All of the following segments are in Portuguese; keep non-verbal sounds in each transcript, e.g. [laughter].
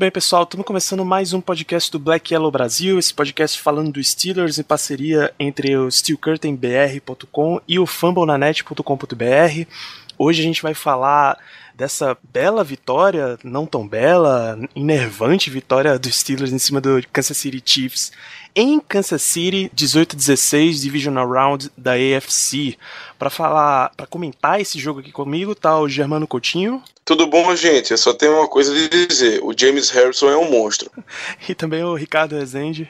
bem, pessoal, estamos começando mais um podcast do Black Yellow Brasil, esse podcast falando do Steelers em parceria entre o SteelCurtainBR.com e o FumbleNanet.com.br. Hoje a gente vai falar dessa bela vitória, não tão bela, enervante vitória dos Steelers em cima do Kansas City Chiefs em Kansas City, 18-16, Divisional Round da AFC. Para falar, para comentar esse jogo aqui comigo, tá o Germano Coutinho. Tudo bom, gente? Eu só tenho uma coisa a dizer: o James Harrison é um monstro. [laughs] e também o Ricardo Rezende.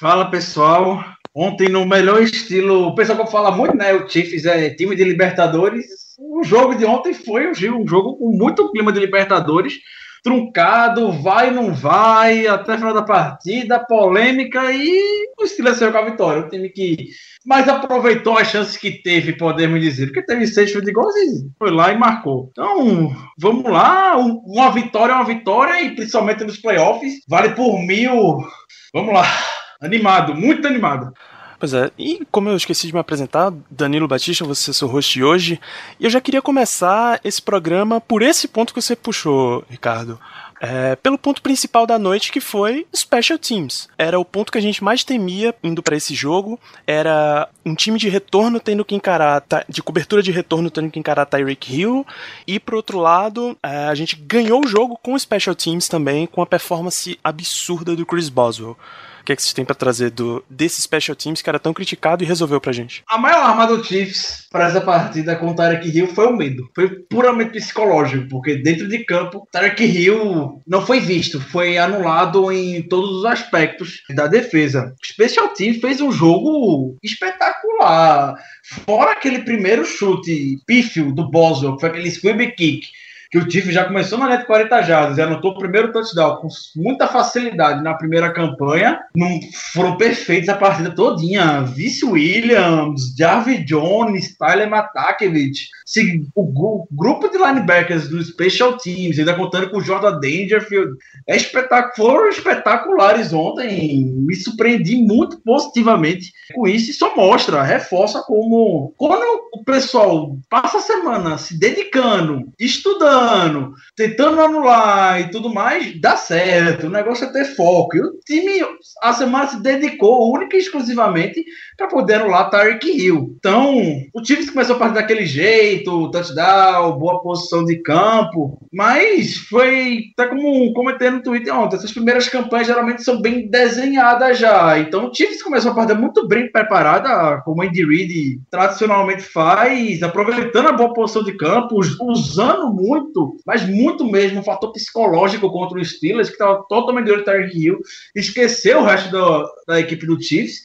Fala pessoal. Ontem, no melhor estilo, o pessoal que fala muito, né? O Chiefs é time de Libertadores. O jogo de ontem foi um jogo com muito clima de Libertadores truncado, vai não vai, até final da partida, polêmica e o Steelers saiu com a vitória. O time que mais aproveitou as chances que teve, podemos dizer, porque teve seis de gols e foi lá e marcou. Então, vamos lá, uma vitória é uma vitória e principalmente nos playoffs, vale por mil. Vamos lá, animado, muito animado. Pois é, e como eu esqueci de me apresentar, Danilo Batista, você é seu host de hoje, e eu já queria começar esse programa por esse ponto que você puxou, Ricardo. É, pelo ponto principal da noite, que foi Special Teams. Era o ponto que a gente mais temia indo para esse jogo. Era um time de retorno tendo que encarar, de cobertura de retorno tendo que encarar Tyreek Hill. E por outro lado, é, a gente ganhou o jogo com Special Teams também, com a performance absurda do Chris Boswell. O que, é que vocês têm para trazer do, desse Special Teams que era tão criticado e resolveu pra gente? A maior arma do Chiefs para essa partida com o Tarek Hill foi o medo. Foi puramente psicológico, porque dentro de campo, Tarek Hill não foi visto, foi anulado em todos os aspectos da defesa. O Special Teams fez um jogo espetacular. Fora aquele primeiro chute pífio do Boswell, que foi aquele squib kick que o Tiff já começou na net 40 jardas e anotou o primeiro touchdown com muita facilidade na primeira campanha. Não foram perfeitos a partida todinha. Vice Williams, Jarvis Jones, Tyler Matakevich, o, grupo de linebackers do Special Teams, ainda contando com o Jordan Dangerfield, é foram espetaculares ontem. Me surpreendi muito positivamente com isso e só mostra, reforça como quando o pessoal passa a semana se dedicando, estudando, tentando anular e tudo mais, dá certo. O negócio é ter foco. E o time, a semana se dedicou única e exclusivamente para poder anular Tyreek Hill. Então, o time começou a partir daquele jeito touchdown, boa posição de campo, mas foi, tá como comentei no Twitter ontem, essas primeiras campanhas geralmente são bem desenhadas já, então o Chiefs começou a partida muito bem preparada, como Andy Reid tradicionalmente faz, aproveitando a boa posição de campo, usando muito, mas muito mesmo, um fator psicológico contra o Steelers, que estava totalmente de olho Hill, esqueceu o resto do, da equipe do Chiefs,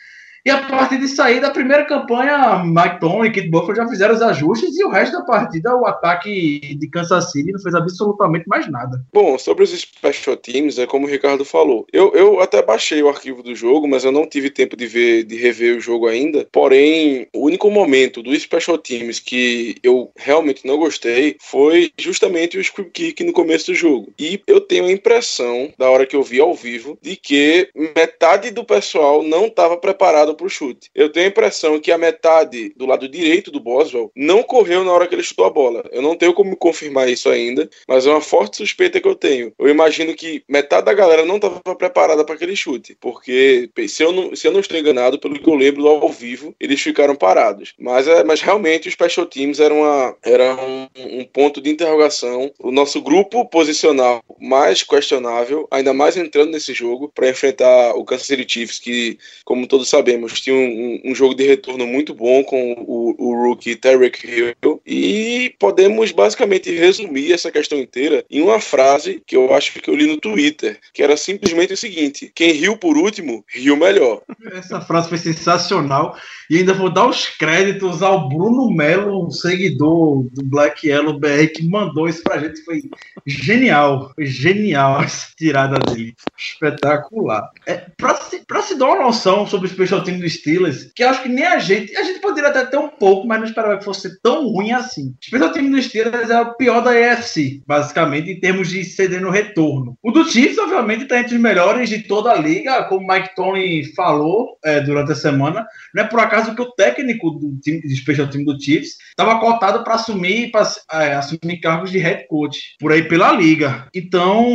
e a partir de sair da primeira campanha, Mike Tom e Kit Buffer já fizeram os ajustes e o resto da partida, o ataque de Kansas City não fez absolutamente mais nada. Bom, sobre os special teams, é como o Ricardo falou. Eu, eu até baixei o arquivo do jogo, mas eu não tive tempo de ver, de rever o jogo ainda. Porém, o único momento dos special teams que eu realmente não gostei foi justamente o script kick no começo do jogo. E eu tenho a impressão, da hora que eu vi ao vivo, de que metade do pessoal não estava preparado pro chute. Eu tenho a impressão que a metade do lado direito do Boswell não correu na hora que ele chutou a bola. Eu não tenho como confirmar isso ainda, mas é uma forte suspeita que eu tenho. Eu imagino que metade da galera não estava preparada para aquele chute, porque se eu, não, se eu não estou enganado, pelo que eu lembro ao vivo, eles ficaram parados. Mas, é, mas realmente os special teams eram, uma, era um, um ponto de interrogação. O nosso grupo posicional mais questionável, ainda mais entrando nesse jogo para enfrentar o Kansas City Chiefs, que, como todos sabemos, dissemos, tinha um, um, jogo de retorno muito bom com o, o rookie Tarek Hill e podemos basicamente resumir essa questão inteira em uma frase que eu acho que eu li no Twitter, que era simplesmente o seguinte: quem riu por último, riu melhor. Essa frase foi sensacional e ainda vou dar os créditos ao Bruno Melo, um seguidor do Black Yellow BR, que mandou isso pra gente. Foi genial, foi genial essa tirada dele. Espetacular. É, pra, se, pra se dar uma noção sobre o special team do Steelers, que eu acho que nem a gente, a gente poderia até ter um pouco, mas não esperava que fosse tão ruim assim. O team do Steelers é o pior da EFC, basicamente, em termos de ceder no retorno. O do Chiefs, obviamente, está entre os melhores de toda a liga, como o Mike Tony falou é, durante a semana. Não é por acaso que o técnico do time team do Chiefs estava cotado para assumir, é, assumir cargos de head coach por aí pela liga. Então,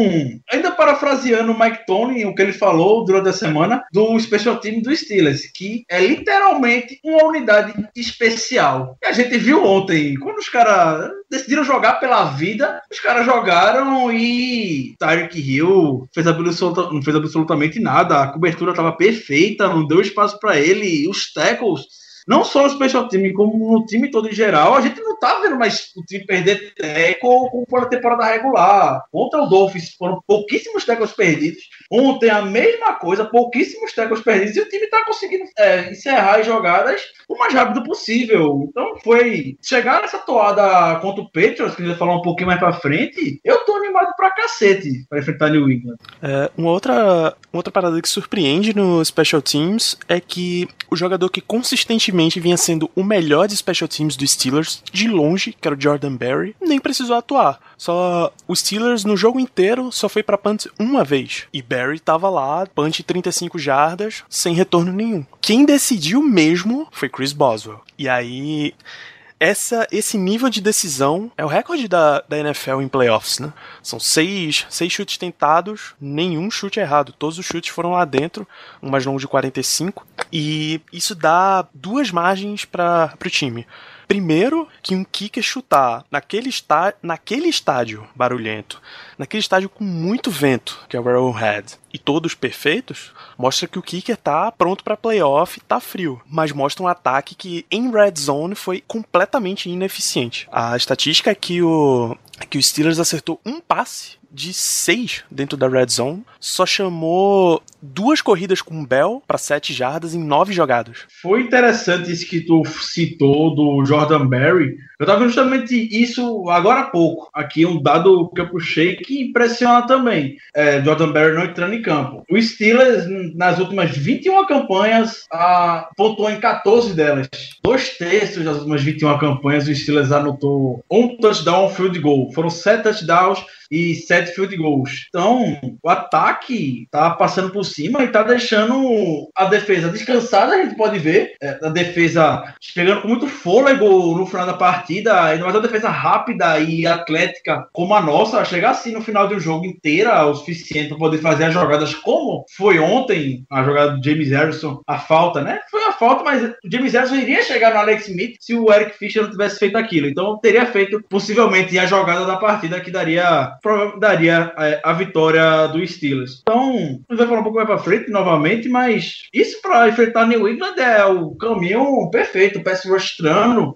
ainda parafraseando o Mike Tony, o que ele falou durante a semana do special team do Steelers, que é literalmente uma unidade especial. E a gente viu ontem, quando os caras decidiram jogar pela vida, os caras jogaram e Tyreek Hill fez absoluta, não fez absolutamente nada, a cobertura estava perfeita, não deu espaço para ele, os tackles não só no special team, como no time todo em geral, a gente não tá vendo mais o time perder teco como foi na temporada regular. Ontem o Dolphins foram pouquíssimos tecos perdidos. Ontem a mesma coisa, pouquíssimos tecos perdidos, e o time tá conseguindo é, encerrar as jogadas o mais rápido possível. Então foi chegar nessa toada contra o Patriots, que a gente vai falar um pouquinho mais pra frente, eu tô animado pra cacete pra enfrentar New England. É, uma, outra, uma outra parada que surpreende no Special Teams é que o jogador que consistentemente vinha sendo o melhor de special teams do Steelers, de longe, que era o Jordan Berry, nem precisou atuar. Só o Steelers no jogo inteiro só foi para punt uma vez. E Berry tava lá, punt 35 jardas, sem retorno nenhum. Quem decidiu mesmo foi Chris Boswell. E aí essa, esse nível de decisão é o recorde da, da NFL em playoffs, né? São seis, seis chutes tentados, nenhum chute errado. Todos os chutes foram lá dentro, um mais longo de 45. E isso dá duas margens para o time. Primeiro, que um kicker chutar naquele, está, naquele estádio barulhento, naquele estádio com muito vento, que é o Arrowhead, e todos perfeitos, mostra que o kicker tá pronto para playoff, tá frio, mas mostra um ataque que em red zone foi completamente ineficiente. A estatística é que o que o Steelers acertou um passe de seis dentro da red zone, só chamou duas corridas com Bell para sete jardas em nove jogadas. Foi interessante isso que tu citou do Jordan Berry. Eu tava justamente isso agora há pouco. Aqui um dado que eu puxei que impressiona também. É, Jordan Berry não entrando em campo. O Steelers, nas últimas 21 campanhas, pontuou em 14 delas. Dois terços das últimas 21 campanhas, o Steelers anotou um touchdown, um field goal. Foram sete touchdowns e sete field goals. Então, o ataque tá passando por cima e tá deixando a defesa descansada, a gente pode ver. É, a defesa chegando com muito fôlego no final da partida, ainda mais uma defesa rápida e atlética como a nossa, chegar assim no final de um jogo inteira o suficiente para poder fazer as jogadas como foi ontem, a jogada do James Harrison, a falta, né? Foi a falta, mas o James Harrison iria chegar no Alex Smith se o Eric Fischer não tivesse feito aquilo. Então, teria feito possivelmente a jogada da partida que daria daria a, é, a vitória do Steelers. Então, a gente vai falar um pouco mais pra frente novamente, mas isso para enfrentar New England é o caminho perfeito, o pass rush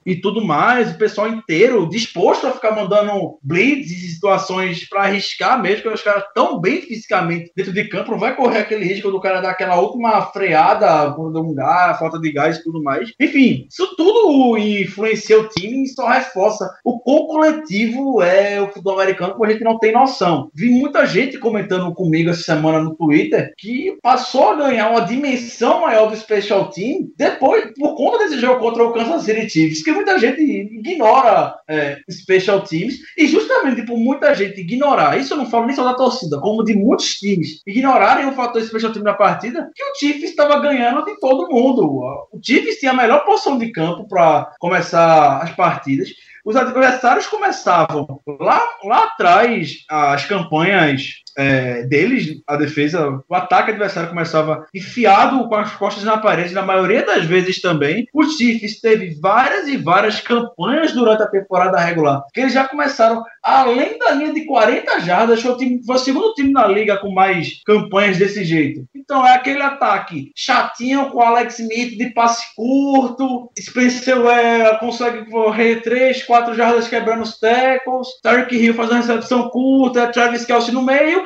e tudo mais, o pessoal inteiro disposto a ficar mandando blitz e situações para arriscar mesmo, que os caras tão bem fisicamente dentro de campo, não vai correr aquele risco do cara dar aquela última freada quando um gás, falta de gás e tudo mais. Enfim, isso tudo influencia o time e só reforça o quão coletivo é o futebol americano, como a gente não tem noção. Vi muita gente comentando comigo essa semana no Twitter que passou a ganhar uma dimensão maior do Special Team depois, por conta desse jogo contra o Kansas City Chiefs, que muita gente ignora é, Special Teams, e justamente por muita gente ignorar, isso eu não falo nem só da torcida, como de muitos times, ignorarem o fator Special Team na partida, que o Chiefs estava ganhando de todo mundo. O Chiefs tinha a melhor posição de campo para começar as partidas os adversários começavam lá, lá atrás as campanhas é, deles, a defesa, o ataque adversário começava enfiado com as costas na parede, na maioria das vezes também. O Chiefs teve várias e várias campanhas durante a temporada regular, que eles já começaram além da linha de 40 jardas, foi o, time, foi o segundo time na liga com mais campanhas desse jeito. Então é aquele ataque chatinho com Alex Smith de passe curto, Spencer Ware consegue correr 3, 4 jardas quebrando os tackles, Tarek Hill faz uma recepção curta, Travis Kelsey no meio,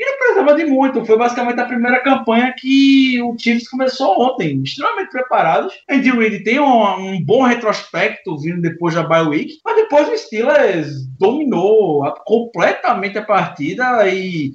e não precisava de muito. Foi basicamente a primeira campanha que o Chiefs começou ontem, extremamente preparados. Andy Reid tem um, um bom retrospecto vindo depois da bye week, mas depois o Steelers dominou a, completamente a partida e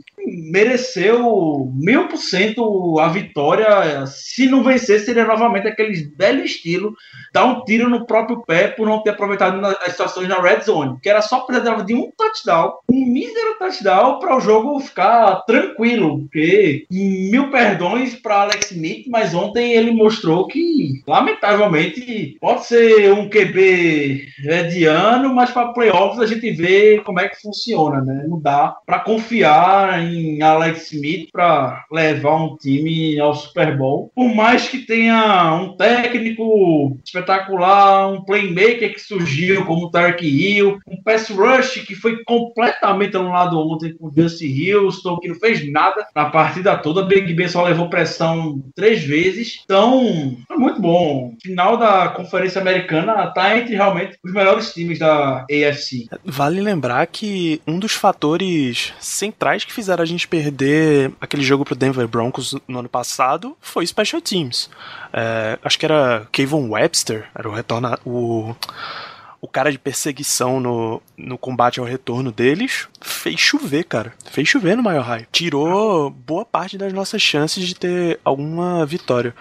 mereceu mil por cento a vitória. Se não vencer, seria novamente aquele belo estilo, dar um tiro no próprio pé por não ter aproveitado as situações na red zone, que era só precisava de um touchdown, um mísero touchdown para o jogo ficar tranquilo, porque mil perdões para Alex Smith, mas ontem ele mostrou que, lamentavelmente, pode ser um QB mediano, mas para playoffs a gente vê como é que funciona, né? Não dá para confiar em Alex Smith para levar um time ao Super Bowl. Por mais que tenha um técnico espetacular, um playmaker que surgiu como o Tark Hill, um pass rush que foi completamente anulado ontem com o Justin Houston, que não fez nada na partida toda. Big Ben só levou pressão três vezes. Então, foi muito bom. Final da Conferência Americana tá entre realmente os melhores times da AFC. Vale lembrar que um dos fatores centrais que fizeram a gente perder aquele jogo pro Denver Broncos no ano passado foi Special Teams. É, acho que era Kevin Webster, era o retorno. O, o cara de perseguição no, no combate ao retorno deles fez chover, cara. Fez chover no Mile High. Tirou boa parte das nossas chances de ter alguma vitória.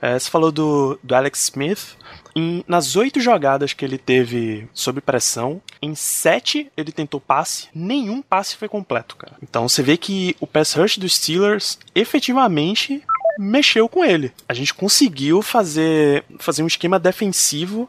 É, você falou do, do Alex Smith. Em, nas oito jogadas que ele teve sob pressão, em sete ele tentou passe, nenhum passe foi completo, cara. Então você vê que o pass rush dos Steelers efetivamente mexeu com ele. A gente conseguiu fazer, fazer um esquema defensivo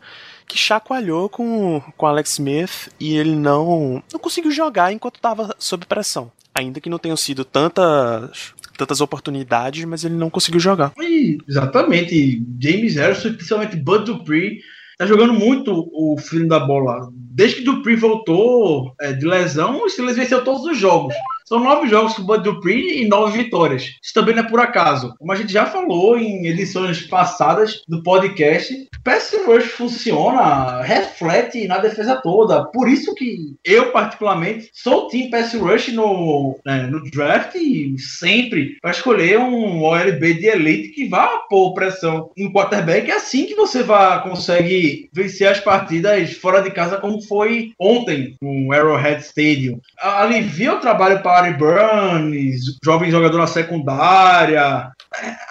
que chacoalhou com, com Alex Smith e ele não, não conseguiu jogar enquanto estava sob pressão. Ainda que não tenham sido tantas tantas oportunidades, mas ele não conseguiu jogar. E, exatamente. James Harrison, principalmente Bud Dupree, tá jogando muito o filho da bola. Desde que Dupree voltou é, de lesão, o Steelers venceu todos os jogos. São nove jogos com o Bud Dupree e nove vitórias. Isso também não é por acaso. Como a gente já falou em edições passadas do podcast, Pass Rush funciona, reflete na defesa toda. Por isso que eu, particularmente, sou o team Pass Rush no, né, no draft sempre para escolher um OLB de elite que vá pôr pressão no quarterback. É assim que você vai conseguir vencer as partidas fora de casa, como foi ontem no Arrowhead Stadium. Alivia o trabalho para Barry Burns, jovem jogador na secundária.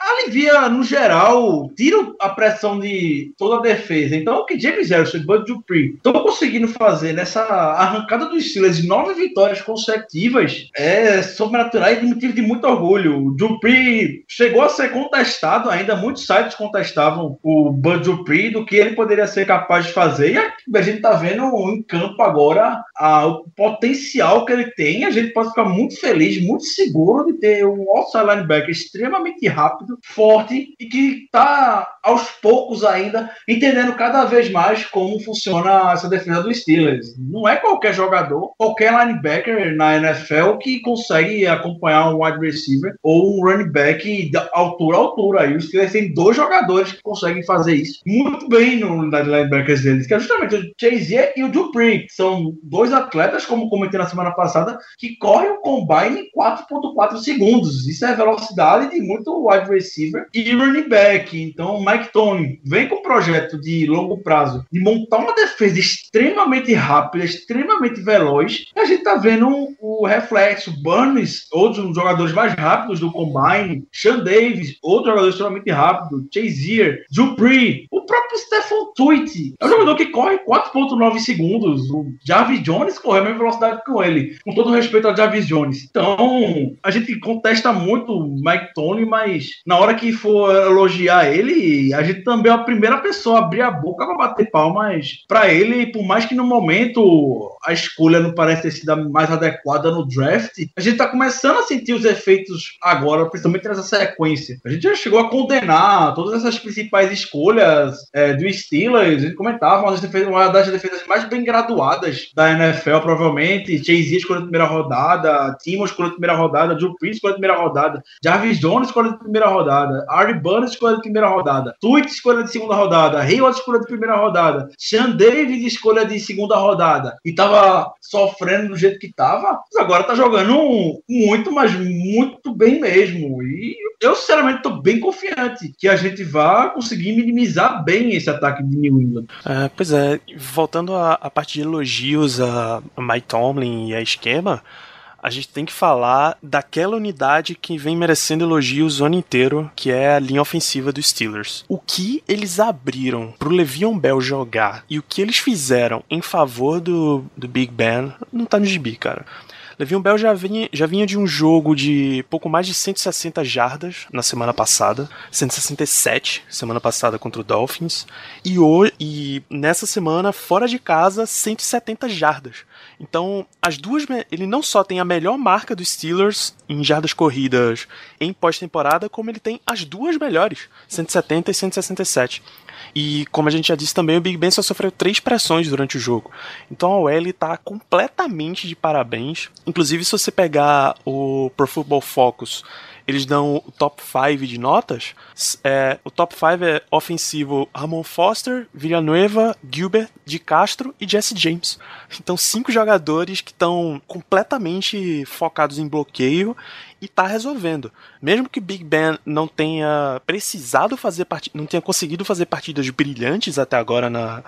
Alivia, no geral, tira a pressão de toda a defesa. Então, o que James Harrison e Bud Dupree estão conseguindo fazer nessa arrancada dos Steelers de nove vitórias consecutivas é sobrenatural e motivo de muito orgulho. O Dupree chegou a ser contestado ainda, muitos sites contestavam o Bud Dupree do que ele poderia ser capaz de fazer. E a gente está vendo em campo agora a, o potencial que ele tem. A gente pode ficar muito feliz, muito seguro de ter um outside linebacker extremamente rápido, forte e que está aos poucos ainda entendendo cada vez mais como funciona essa defesa dos Steelers. Não é qualquer jogador, qualquer linebacker na NFL que consegue acompanhar um wide receiver ou um running back altura a altura. E os Steelers têm dois jogadores que conseguem fazer isso muito bem no nas linebackers deles, que é justamente o Chazier e o Dupree. São dois atletas, como comentei na semana passada, que correm o combine em 4.4 segundos. Isso é velocidade de muito wide receiver e running back. Então, Mike Tony vem com um projeto de longo prazo de montar uma defesa extremamente rápida, extremamente veloz. E a gente tá vendo o reflexo. Burns, outros jogadores mais rápidos do combine. Sean Davis, outro jogador extremamente rápido. Chazier, Dupree, o próprio Stephen Tweet. É um jogador que corre 4.9 segundos. O Jarvis Jones corre a mesma velocidade com ele. Com todo respeito ao Jarvis Jones. Então, a gente contesta muito o Mike Tony, mas na hora que for elogiar ele, a gente também é a primeira pessoa a abrir a boca para bater palmas para ele, por mais que no momento a escolha não pareça ter sido a mais adequada no draft, a gente tá começando a sentir os efeitos agora, principalmente nessa sequência. A gente já chegou a condenar todas essas principais escolhas é, do Steelers a gente comentava, uma das, defesas, uma das defesas mais bem graduadas da NFL, provavelmente. Chase escolheu a primeira rodada, Timo escolheu a primeira rodada, Drew Prince escolheu a primeira rodada, Jarvis Jones escolheu a primeira rodada, Ari Burns escolheu a primeira rodada, Tweet escolheu de segunda rodada, Hayward escolheu de primeira rodada, Sean David escolha de segunda rodada. E tava sofrendo do jeito que tava, mas agora tá jogando muito, mas muito bem mesmo. E eu, sinceramente, tô bem confiante que a gente vá conseguir minimizar bem esse ataque de New England. É, pois é, voltando à parte de elogios a Mike Tomlin e a esquema, a gente tem que falar daquela unidade que vem merecendo elogios o ano inteiro, que é a linha ofensiva dos Steelers. O que eles abriram pro Le'Veon Bell jogar e o que eles fizeram em favor do, do Big Ben não tá no gibi, cara. Le'Veon Bell já vinha, já vinha de um jogo de pouco mais de 160 jardas na semana passada, 167 semana passada contra o Dolphins, e, o, e nessa semana, fora de casa, 170 jardas. Então, as duas. Ele não só tem a melhor marca dos Steelers em jardas corridas em pós-temporada, como ele tem as duas melhores, 170 e 167. E como a gente já disse também, o Big Ben só sofreu três pressões durante o jogo. Então a OL está completamente de parabéns. Inclusive, se você pegar o Pro Football Focus, eles dão o top 5 de notas. É, o top 5 é ofensivo Ramon Foster, Villanueva, Gilbert, De Castro e Jesse James. Então, cinco jogadores que estão completamente focados em bloqueio e tá resolvendo. Mesmo que Big Ben não tenha precisado fazer não tenha conseguido fazer partidas brilhantes até agora na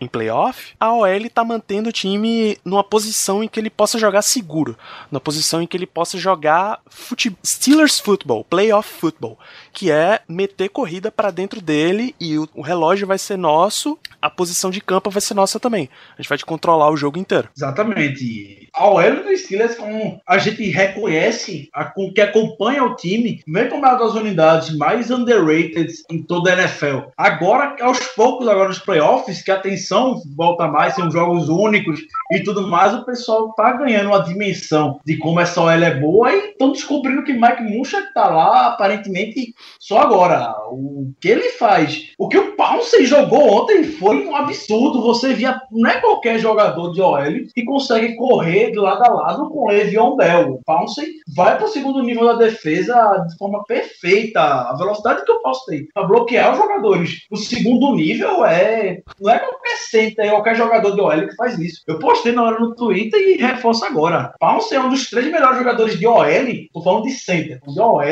em playoff, a OL tá mantendo o time numa posição em que ele possa jogar seguro, numa posição em que ele possa jogar fute Steelers football, playoff football, que é meter corrida para dentro dele e o, o relógio vai ser nosso, a posição de campo vai ser nossa também. A gente vai te controlar o jogo inteiro. Exatamente. A OL do Steelers, como a gente reconhece a que acompanha o time, vem como uma das unidades mais underrated em toda a NFL. Agora, aos poucos, agora nos playoffs, que a atenção volta mais, são jogos únicos e tudo mais, o pessoal tá ganhando uma dimensão de como essa OL é boa e estão descobrindo que Mike Muncha tá lá, aparentemente, só agora. O que ele faz? O que o Pounce jogou ontem foi um absurdo. Você via, não é qualquer jogador de OL que consegue correr de lado a lado com Le'Veon Bell. O Pounce vai pro segundo segundo nível da defesa de forma perfeita. A velocidade que eu posso ter para bloquear os jogadores. O segundo nível é. Não é qualquer center, é qualquer jogador de OL que faz isso. Eu postei na hora no Twitter e reforço agora. Pounce é um dos três melhores jogadores de OL. Tô falando de center, de OL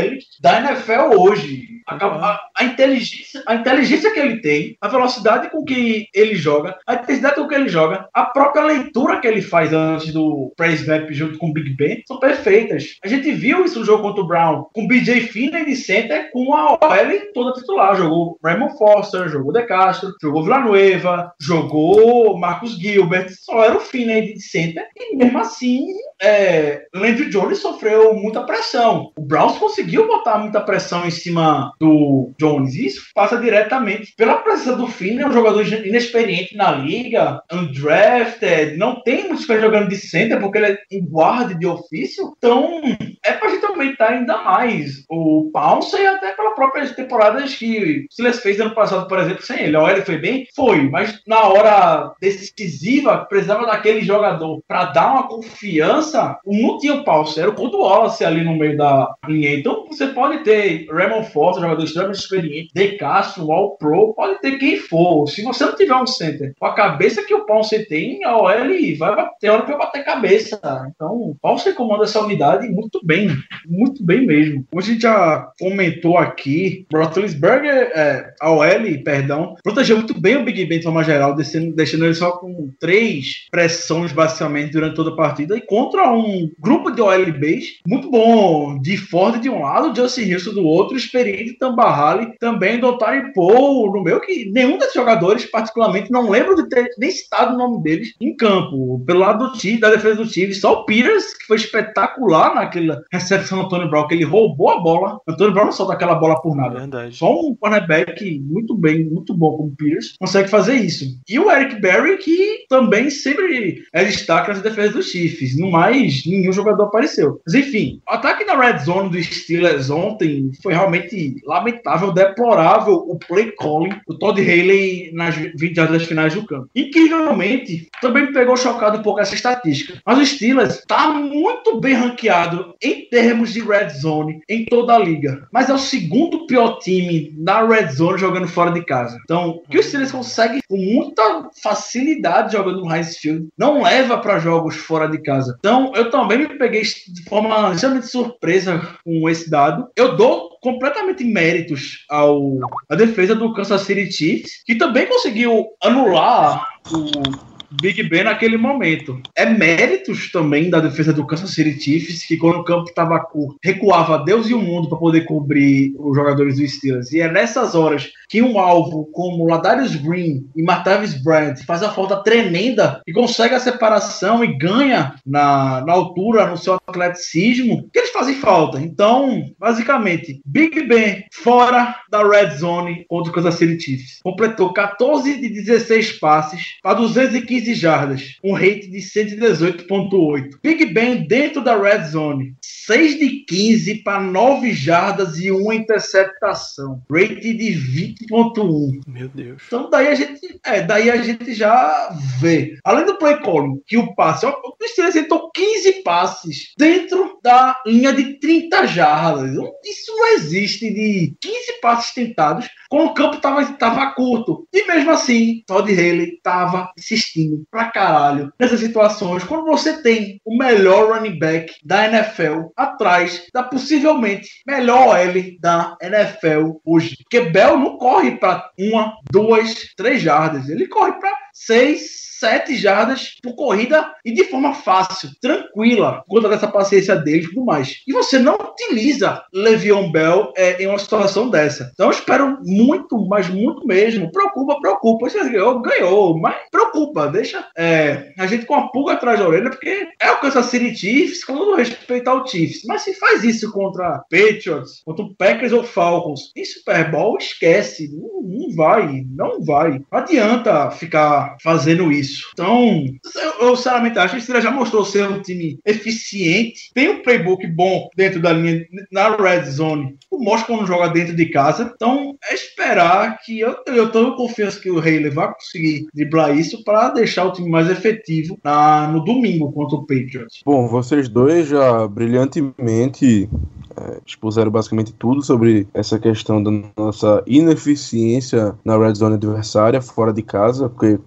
da NFL hoje. A, a, a, inteligência, a inteligência que ele tem, a velocidade com que ele joga, a intensidade com que ele joga, a própria leitura que ele faz antes do press snap junto com o Big Ben são perfeitas. A gente viu isso no jogo contra o Brown com BJ Finney de center com a OL toda titular. Jogou Raymond Foster, jogou De Castro, jogou Villanueva, jogou Marcus Gilbert, só era o Finney de center e mesmo assim é, Landry Jones sofreu muita pressão. O Browns conseguiu botar muita pressão em cima do Jones. Isso passa diretamente pela presença do Finn, é um jogador inexperiente na liga, undrafted, não tem experiência jogando de center porque ele é em guarda de ofício. Então, é pra gente aumentar ainda mais o Pounce e até pela própria temporada que o Silas fez ano passado, por exemplo, sem ele. Olha, ele foi bem? Foi, mas na hora decisiva, precisava daquele jogador para dar uma confiança. Não tinha o Pounce, era o Couto Wallace ali no meio da linha. Então, você pode ter Raymond Foster, jogador extremamente experiente, De Castro, All Pro, pode ter quem for. Se você não tiver um center com a cabeça que o Pounce tem, a OL vai bater, hora para bater cabeça. Então, o Pounce comanda essa unidade muito bem, muito bem mesmo. Como a gente já comentou aqui, Roethlisberger, é, a OL, perdão, protegeu muito bem o Big Ben de forma geral, deixando, deixando ele só com três pressões basicamente durante toda a partida e contra um grupo de OL base muito bom, de Ford de um lado, Justin Wilson do outro, experiente Tambahali, também do Otari Paul, no meu, que nenhum desses jogadores, particularmente, não lembro de ter nem citado o nome deles em campo. Pelo lado do time, da defesa do time, só o Peters, que foi espetacular naquela recepção do Antônio Brown, que ele roubou a bola. Antônio Brown não solta aquela bola por nada. Verdade. Só um cornerback muito bem, muito bom como o Peters, consegue fazer isso. E o Eric Berry, que também sempre é destaque nas defesas dos Chiefs. No mais, nenhum jogador apareceu. Mas enfim, o ataque na red zone dos Steelers ontem foi realmente lamentável, deplorável o play calling do Todd Haley nas 20 das finais do campo. Incrivelmente, também me pegou chocado um pouco essa estatística. Mas o Steelers está muito bem ranqueado em termos de red zone em toda a liga. Mas é o segundo pior time na red zone jogando fora de casa. Então, que o Steelers consegue com muita facilidade jogando no Heinz Field, não leva para jogos fora de casa. Então, eu também me peguei de forma extremamente surpresa com esse dado. Eu dou completamente méritos ao a defesa do Kansas City Chiefs, que também conseguiu anular o Big Ben naquele momento. É méritos também da defesa do Kansas City Chiefs, que quando o campo estava curto, recuava Deus e o mundo para poder cobrir os jogadores do Steelers. E é nessas horas que um alvo como Ladarius Green e Martavis Bryant faz a falta tremenda e consegue a separação e ganha na, na altura, no seu atleticismo, que eles fazem falta. Então, basicamente, Big Ben fora da red zone contra o Kansas City Chiefs. Completou 14 de 16 passes para 215 jardas, um rate de 118.8. Big Ben dentro da red zone, 6 de 15 para 9 jardas e uma interceptação. Rate de 20.1. Meu Deus. Então daí a gente, é, daí a gente já vê. Além do play calling, que o passe, o Steelers tentou 15 passes dentro da linha de 30 jardas. Isso não existe de 15 passes tentados quando o campo tava, tava curto. E mesmo assim, Todd Haley tava insistindo pra caralho nessas situações. Quando você tem o melhor running back da NFL atrás da possivelmente melhor L da NFL hoje. Porque Bell não corre para uma, duas, três jardas. Ele corre para seis, sete jardas por corrida e de forma fácil, tranquila, por conta dessa paciência dele e tudo mais. E você não utiliza Le'Veon Bell é, em uma situação dessa. Então eu espero muito, mas muito mesmo. Preocupa, preocupa. Você ganhou, ganhou, mas preocupa. Deixa é, a gente com a pulga atrás da orelha, porque é o Kansas City Chiefs com todo respeito ao Chiefs. Mas se faz isso contra Patriots, contra Packers ou Falcons, em Super Bowl, esquece. Não, não vai, não vai. Não adianta ficar fazendo isso isso. Então, eu, eu sinceramente acho que o já mostrou ser um time eficiente, tem um playbook bom dentro da linha, na red zone, o mostra quando joga dentro de casa. Então, é esperar que eu, eu tenho confiança que o Haley vai conseguir driblar isso para deixar o time mais efetivo na, no domingo contra o Patriots. Bom, vocês dois já brilhantemente é, expuseram basicamente tudo sobre essa questão da nossa ineficiência na red zone adversária fora de casa, porque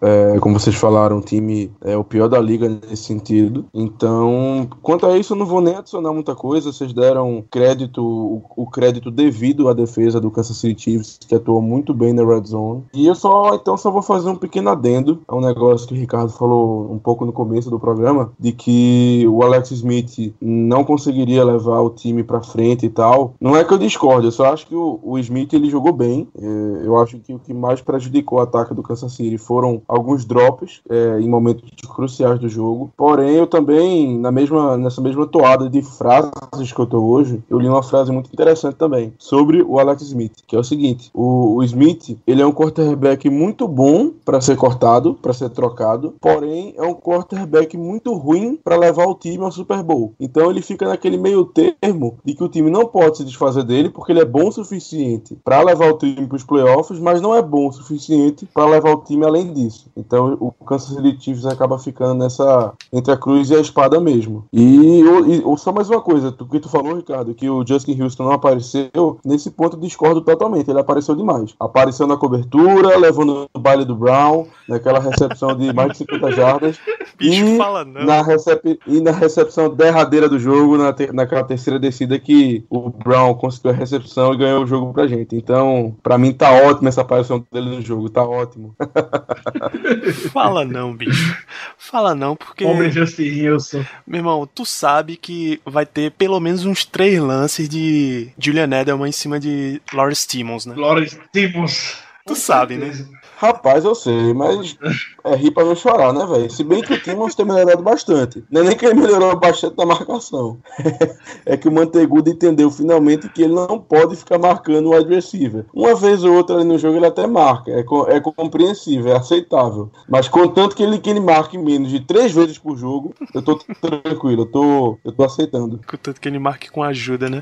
é, como vocês falaram, o time é o pior da liga nesse sentido. Então, quanto a isso, eu não vou nem adicionar muita coisa. Vocês deram crédito, o, o crédito devido à defesa do Kansas City Chiefs, que atuou muito bem na red zone. E eu só, então, só vou fazer um pequeno adendo a um negócio que o Ricardo falou um pouco no começo do programa, de que o Alex Smith não conseguiria levar o time para frente e tal. Não é que eu discordo, eu só acho que o, o Smith ele jogou bem. É, eu acho que o que mais prejudicou o ataque do Kansas City foram alguns drops é, em momentos cruciais do jogo. Porém, eu também, na mesma, nessa mesma toada de frases que eu tô hoje, eu li uma frase muito interessante também sobre o Alex Smith, que é o seguinte: o, o Smith ele é um quarterback muito bom para ser cortado, para ser trocado, porém é um quarterback muito ruim para levar o time ao Super Bowl. Então ele fica naquele meio termo de que o time não pode se desfazer dele porque ele é bom o suficiente para levar o time para os playoffs, mas não é bom o suficiente para levar o time além disso isso. Então o Kansas City Chiefs acaba ficando nessa entre a cruz e a espada mesmo. E, e, só mais uma coisa, o que tu falou, Ricardo, que o Justin Houston não apareceu, nesse ponto eu discordo totalmente. Ele apareceu demais. Apareceu na cobertura, levando o baile do Brown, naquela recepção de mais de 50 jardas. [laughs] Bicho, e, fala não. Na recep... e na recepção derradeira do jogo, na te... naquela terceira descida que o Brown conseguiu a recepção e ganhou o jogo pra gente. Então, pra mim tá ótimo essa aparição dele no jogo, tá ótimo. [laughs] [laughs] Fala não, bicho. Fala não, porque. Homem Justin Wilson. Meu irmão, tu sabe que vai ter pelo menos uns três lances de Julian Edelman em cima de Lawrence Timmons, né? Lawrence Timmons. Tu sabe, né? Rapaz, eu sei, mas é rir pra não chorar, né, velho? Se bem que o Timmons tem melhorado bastante. Não é nem que ele melhorou bastante na marcação. [laughs] é que o Mantegudo entendeu finalmente que ele não pode ficar marcando o wide. Uma vez ou outra ali no jogo ele até marca. É, co- é compreensível, é aceitável. Mas contanto que ele, que ele marque menos de três vezes por jogo, eu tô tranquilo, eu tô, eu tô aceitando. Contanto que ele marque com ajuda, né?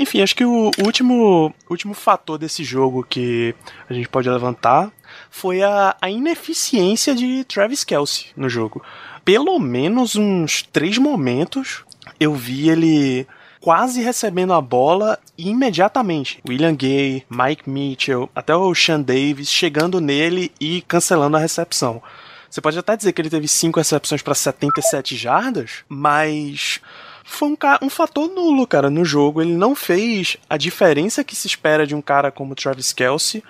Enfim, acho que o último, último fator desse jogo que a gente pode levantar foi a, a ineficiência de Travis Kelsey no jogo. Pelo menos uns três momentos eu vi ele quase recebendo a bola e imediatamente. William Gay, Mike Mitchell, até o Sean Davis chegando nele e cancelando a recepção. Você pode até dizer que ele teve cinco recepções para 77 jardas, mas foi um, um fator nulo, cara, no jogo. Ele não fez a diferença que se espera de um cara como Travis Kelsey.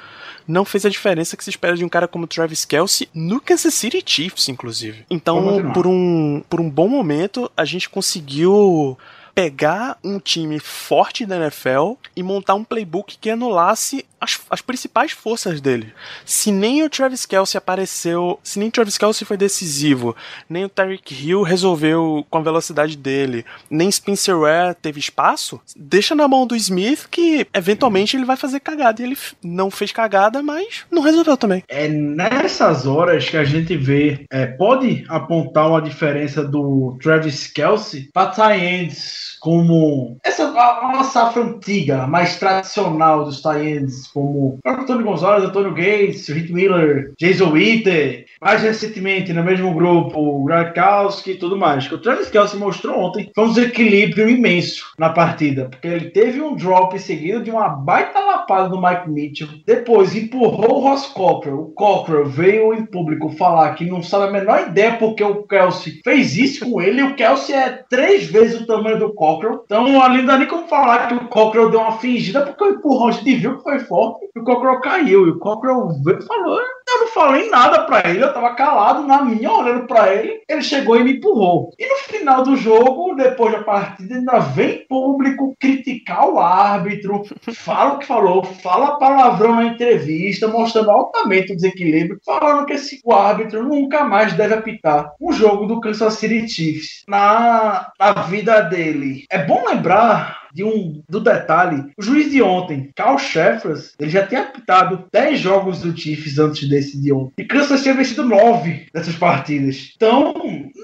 Não fez a diferença que se espera de um cara como Travis Kelsey no Kansas City Chiefs, inclusive. Então, por um, por um bom momento, a gente conseguiu pegar um time forte da NFL e montar um playbook que anulasse as, as principais forças dele. Se nem o Travis Kelsey apareceu, se nem o Travis Kelsey foi decisivo, nem o Tyreek Hill resolveu com a velocidade dele, nem Spencer Ware teve espaço, deixa na mão do Smith que eventualmente ele vai fazer cagada. E ele não fez cagada, mas não resolveu também. É nessas horas que a gente vê, é, pode apontar uma diferença do Travis Kelsey para Tyends como essa uma safra antiga, mais tradicional dos Tyends, como o próprio Tony Gonzalez, Antônio Gates, Rick Miller, Jason Witter, mais recentemente no mesmo grupo, Gronkowski e tudo mais. O Travis Kelsey mostrou ontem foi um desequilíbrio imenso na partida, porque ele teve um drop seguido de uma baita lapada do Mike Mitchell, depois empurrou o Ross Cockrell. O Cockrell veio em público falar que não sabe a menor ideia porque o Kelsey fez isso com ele, e o Kelsey é três vezes o tamanho do Cockrell. Então, ali não dá nem como falar que o Cockrell deu uma fingida, porque o empurrão gente viu que foi forte e o Cockrell caiu. E o Cockrell veio e falou: Eu não falei nada pra ele, eu tava calado na minha, olhando pra ele. Ele chegou e me empurrou. E no final do jogo, depois da partida, ainda vem público criticar o árbitro, fala o que falou, fala palavrão na entrevista, mostrando altamente o desequilíbrio, falando que esse o árbitro nunca mais deve apitar um jogo do Kansas City Chiefs na, na vida dele. É bom lembrar de um do detalhe, o juiz de ontem, Carl Sheffers, ele já tinha apitado 10 jogos do Chiefs antes desse de ontem. E Kansas tinha vencido 9 dessas partidas. Então,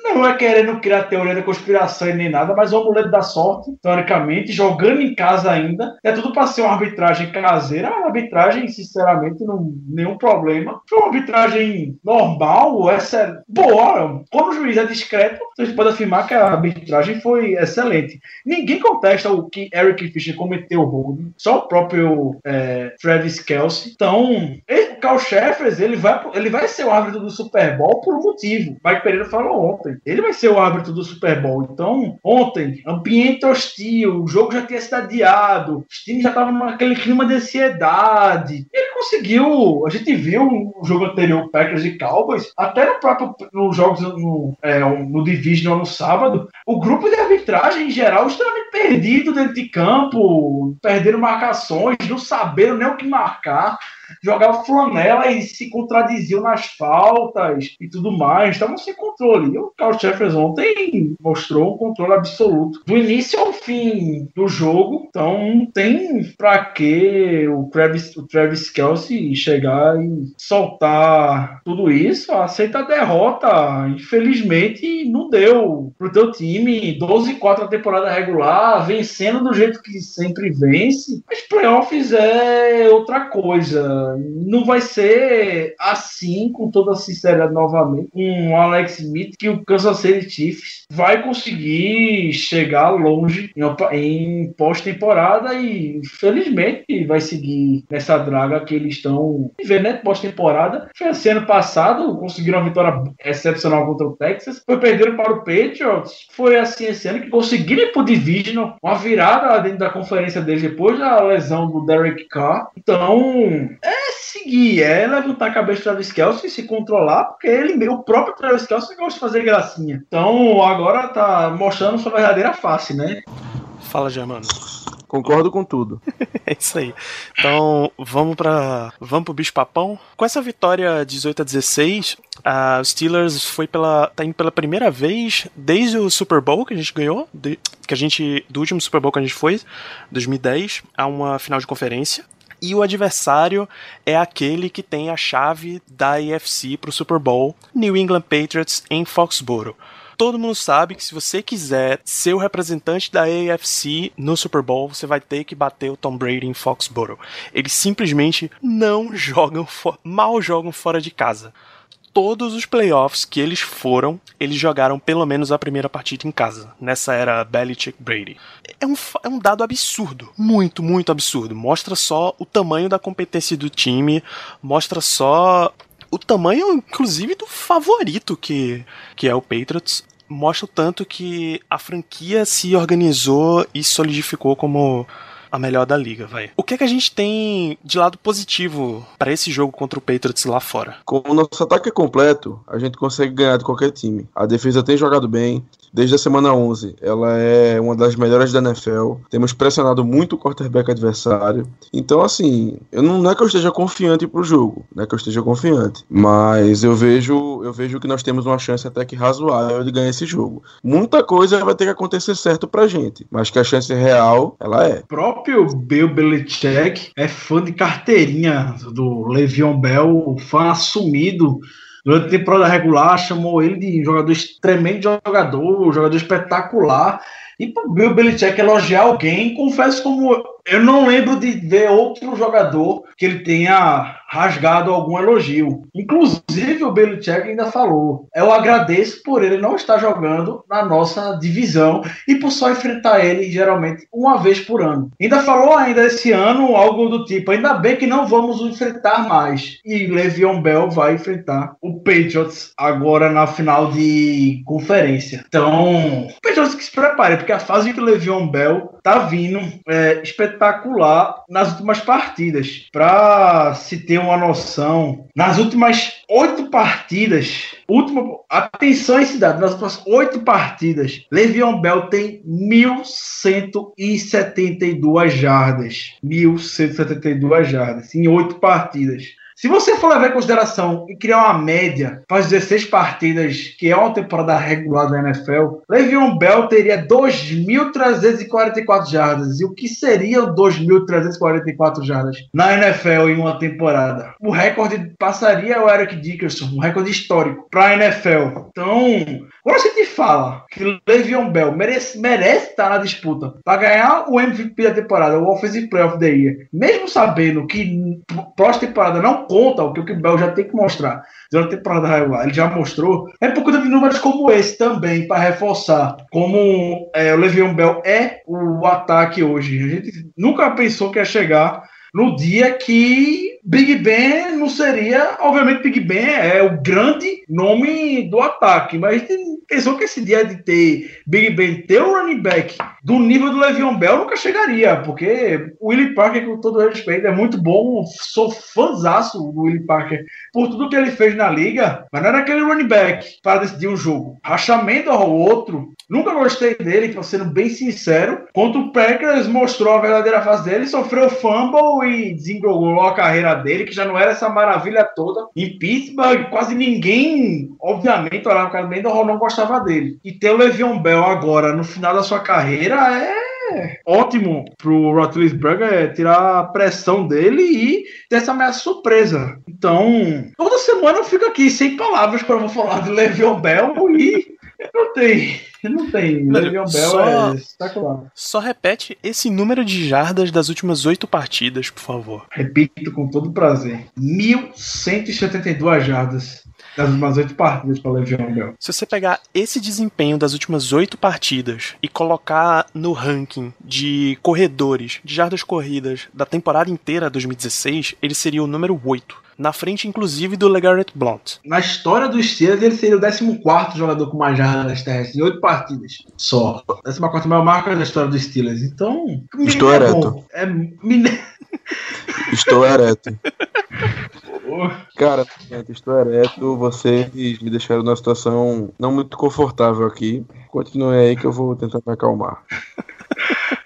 não é querendo criar teoria da conspiração e nem nada, mas o amuleto da sorte, teoricamente, jogando em casa ainda, é tudo para ser uma arbitragem caseira. A arbitragem, sinceramente, não nenhum problema. Foi uma arbitragem normal, essa é boa. Quando o juiz é discreto, a gente pode afirmar que a arbitragem foi excelente. Ninguém contesta o que Eric Fischer cometeu o holding, só o próprio é, Travis Kelsey. Então, o Carl Sheffers, ele vai, ele vai ser o árbitro do Super Bowl por um motivo. Mike Pereira falou ontem. Ele vai ser o árbitro do Super Bowl. Então, ontem, ambiente hostil, o jogo já tinha sido adiado, os times já estavam naquele clima de ansiedade. Ele conseguiu, a gente viu no jogo anterior, Packers e Cowboys, até no próprio, nos jogos no, é, no Division no sábado, o grupo de arbitragem em geral extremamente perdido dentro de campo, perdendo marcações, não sabendo nem o que marcar, jogavam flanela e se contradiziam nas faltas e tudo mais, estavam sem controle. E o Carl Sheffers ontem mostrou um controle absoluto. Do início ao fim do jogo, então não tem pra que o Travis, o Travis Kelsey chegar e soltar tudo isso, aceita a derrota, infelizmente não deu pro teu time. 12-4 na temporada regular, vencendo do jeito que sempre vence, mas playoffs é outra coisa, não vai ser assim, com toda sinceridade novamente, um Alex Smith que o Kansas City Chiefs vai conseguir chegar longe em, pós-temporada e infelizmente vai seguir nessa draga que eles estão vivendo, né? Pós-temporada. Foi assim ano passado, conseguiram uma vitória excepcional contra o Texas, foi perderam para o Patriots, foi assim esse ano que conseguiram ir pro Division, uma virada dentro da conferência deles depois da lesão do Derek Carr. Então, é seguir, é levantar a cabeça do Travis Kelsey e se controlar, porque ele, o próprio Travis Kelsey gosta de fazer gracinha. Então, agora tá mostrando sua verdadeira face, né? Fala, Germano. Concordo com tudo. [laughs] É isso aí. Então, vamos para vamos pro bicho papão. Com essa vitória 18 a 16, a Steelers foi pela tá indo pela primeira vez desde o Super Bowl que a gente ganhou, de, que a gente do último Super Bowl que a gente foi, 2010, a uma final de conferência. E o adversário é aquele que tem a chave da AFC para o Super Bowl, New England Patriots em Foxborough. Todo mundo sabe que se você quiser ser o representante da AFC no Super Bowl, você vai ter que bater o Tom Brady em Foxborough. Eles simplesmente não [laughs] jogam, mal jogam fora de casa. Todos os playoffs que eles foram, eles jogaram pelo menos a primeira partida em casa. Nessa era Belichick Brady. É um, é um dado absurdo. Muito, muito absurdo. Mostra só o tamanho da competência do time. Mostra só o tamanho, inclusive, do favorito que, que é o Patriots. Mostra o tanto que a franquia se organizou e solidificou como a melhor da liga, vai. O que é que a gente tem de lado positivo para esse jogo contra o Patriots lá fora? Com o nosso ataque é completo, a gente consegue ganhar de qualquer time. A defesa tem jogado bem, desde a semana 11. Ela é uma das melhores da NFL. Temos pressionado muito o quarterback adversário. Então, assim, eu não, não é que eu esteja confiante pro jogo, não é que eu esteja confiante, mas eu vejo, eu vejo que nós temos uma chance até que razoável de ganhar esse jogo. Muita coisa vai ter que acontecer certo pra gente, mas que a chance real, ela é. O próprio Bill Belichick é fã de carteirinha do Le'Veon Bell, fã assumido durante a temporada regular, chamou ele de jogador tremendo jogador, jogador espetacular. E pro Bill Belichick elogiar alguém, confesso como eu não lembro de ver outro jogador que ele tenha rasgado algum elogio. Inclusive, o Belichick ainda falou: eu agradeço por ele não estar jogando na nossa divisão e por só enfrentar ele geralmente uma vez por ano. Ainda falou ainda esse ano algo do tipo: ainda bem que não vamos o enfrentar mais. E Le'Veon Bell vai enfrentar o Patriots agora na final de conferência. Então, o Patriots que se prepare, porque a fase o Le'Veon Bell tá vindo é, espetacular nas últimas partidas. Para se ter uma noção, nas últimas oito partidas, última, atenção em cidade, nas últimas oito partidas, Le'Veon Bell tem 1.172 jardas. 1.172 jardas em oito partidas. Se você for levar em consideração e criar uma média para as 16 partidas, que é uma temporada regular da NFL, Le'Veon Bell teria 2.344 jardas. E o que seriam 2.344 jardas na NFL em uma temporada? O recorde passaria o Eric Dickerson, um recorde histórico para a NFL. Então, quando a gente fala que Le'Veon Bell merece, merece estar na disputa para ganhar o MVP da temporada, o Offensive Player of the Year, mesmo sabendo que próxima temporada não conta o que o Bell já tem que mostrar durante a temporada regular, ele já mostrou, é por conta de números como esse também, para reforçar como é, o Le'Veon Bell é o ataque hoje. A gente nunca pensou que ia chegar no dia que Big Ben não seria, obviamente Big Ben é o grande nome do ataque, mas pensou que esse dia de ter Big Ben ter o running back do nível do Le'Veon Bell nunca chegaria, porque o Willie Parker, com todo respeito, é muito bom, sou fãzaço do Willie Parker por tudo que ele fez na liga, mas não era aquele running back para decidir um jogo. Rachamento ao outro, nunca gostei dele, sendo bem sincero. Quando o Packers mostrou a verdadeira face dele, sofreu fumble e desengrolou a carreira dele, que já não era essa maravilha toda. Em Pittsburgh, quase ninguém, obviamente, olhava o Mendoza não gostava dele. E ter o Le'Veon Bell agora, no final da sua carreira, é ótimo pro Roethlisberger é tirar a pressão dele e ter essa ameaça surpresa. Então, toda semana eu fico aqui sem palavras para falar de Le'Veon Bell e não tem. Não tem. Le'Veon Bell só, é espetacular. Só repete esse número de jardas das últimas oito partidas, por favor. Repito com todo prazer. 1.172 jardas das últimas oito partidas para Le'Veon Bell. Se você pegar esse desempenho das últimas oito partidas e colocar no ranking de corredores, de jardas corridas da temporada inteira 2016, ele seria o número 8. Na frente, inclusive, do LeGarrette Blount. Na história dos Steelers, ele seria o 14 jogador com mais jardas terrestres em oito partidas só. 14 maior marca da história dos Steelers. Então. Estou é ereto. É, mine- [laughs] Estou ereto. Cara, estou ereto. Vocês me deixaram numa situação não muito confortável aqui. Continue aí que eu vou tentar me acalmar. [laughs]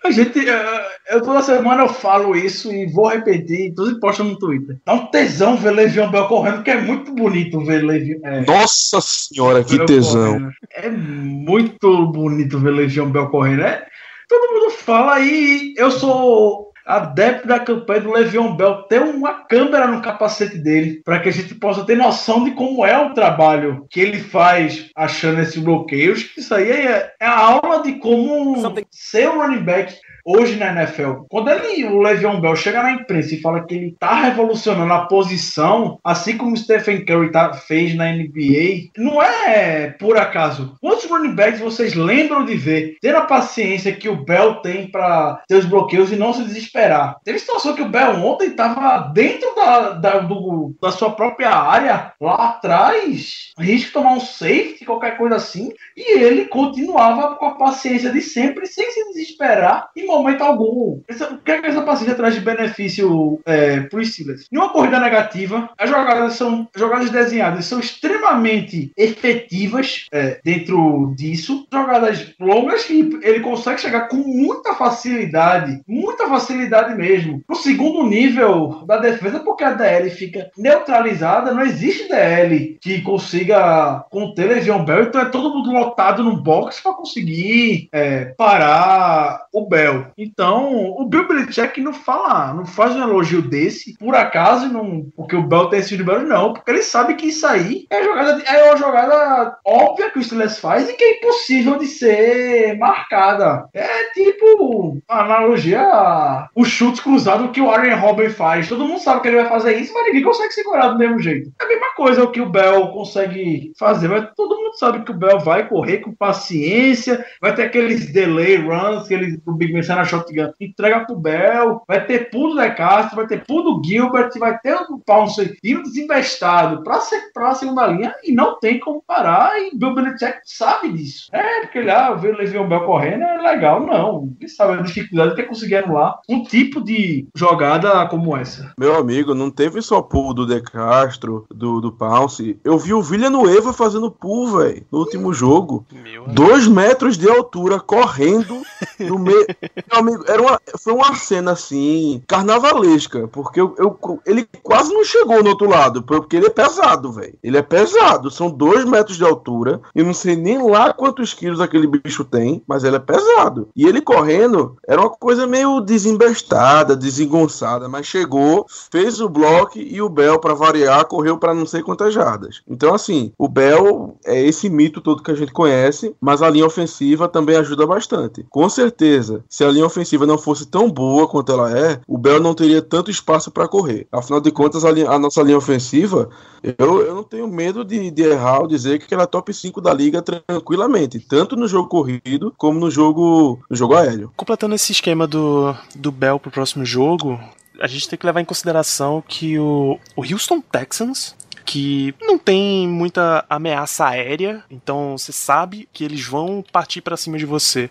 A gente. é, Eu toda semana eu falo isso e vou repetir, tudo posta no Twitter. Dá um tesão ver Levião Bell correndo, porque é muito bonito ver Levião. É, Nossa senhora, que Bell tesão. correndo. É muito bonito ver Legião Bell correndo, né? Todo mundo fala e eu sou adepto da campanha do Levião Bell ter uma câmera no capacete dele para que a gente possa ter noção de como é o trabalho que ele faz achando esses bloqueios. Isso aí é, é a aula de como Something- ser um running back hoje na NFL. Quando ele, o Le'Veon Bell chega na imprensa e fala que ele tá revolucionando a posição, assim como o Stephen Curry tá, fez na NBA, não é por acaso. Quantos running backs vocês lembram de ver ter a paciência que o Bell tem para ter os bloqueios e não se desesperar? Teve situação que o Bell ontem tava dentro da, da, do- da sua própria área, lá atrás, risco de tomar um safety, qualquer coisa assim, e ele continuava com a paciência de sempre, sem se desesperar em momento algum. Essa- O que é que essa paciência traz de benefício é, para os Steelers? Em uma corrida negativa, as jogadas são jogadas desenhadas são extremamente efetivas é, dentro disso. Jogadas longas que ele consegue chegar com muita facilidade, muita facilidade mesmo. No segundo nível da defesa, porque a DL fica neutralizada, não existe DL que consiga conter Legion Bell, então é todo mundo lotado no box para conseguir é, parar o Bell. Então, o Bill Belichick não fala, não faz um elogio desse, por acaso, não, porque o Bell tem esse número, não, porque ele sabe que isso aí é, jogada, é uma jogada óbvia que o Steelers faz e que é impossível de ser marcada. É tipo analogia o chute cruzado que o Aaron Robin faz. Todo mundo sabe que ele vai fazer isso, mas ninguém consegue segurar do mesmo jeito. É a mesma coisa o que o Bell consegue fazer, mas todo mundo sabe que o Bell vai correr com paciência, vai ter aqueles delay runs que ele, o Big Ben sai na shotgun, entrega pro Bell, vai ter pulo da Castro, vai ter pulo do Gilbert, vai ter o Pounce indo desinvestado pra, ser, pra segunda linha e não tem como parar e Bill Belichick sabe disso. É, porque ele, ah, ver o Le'Veon Bell correndo é legal, não. Ele sabe a dificuldade que é conseguir anular um tipo de jogada como essa. Meu amigo, não teve só pull do De Castro, do, do Pounce. Eu vi o Villanueva fazendo pull, velho, no último jogo. Meu Dois metros de altura, correndo no meio. [laughs] Meu amigo, era uma, foi uma cena assim, carnavalesca, porque eu, eu- ele quase não chegou no outro lado, porque ele é pesado, velho. Ele é pesado, são dois metros de altura. Eu não sei nem lá quantos quilos aquele bicho tem, mas ele é pesado. E ele correndo era uma coisa meio desembestada, desengonçada, mas chegou, fez o bloco e o Bell, pra variar, correu pra não sei quantas jardas. Então, assim, o Bell é esse mito todo que a gente conhece, mas a linha ofensiva também ajuda bastante. Com certeza, se a linha ofensiva não fosse tão boa quanto ela é, o Bell não teria tanto espaço pra correr. Afinal de contas, a, linha- a nossa linha ofensiva, eu, eu não tenho medo de, de errar ou dizer que ela é top 5 da liga tranquilamente, tanto no jogo corrido como no jogo, no jogo aéreo. Completando esse esquema do, do Bell pro próximo jogo, a gente tem que levar em consideração que o, o Houston Texans, que não tem muita ameaça aérea, então você sabe que eles vão partir para cima de você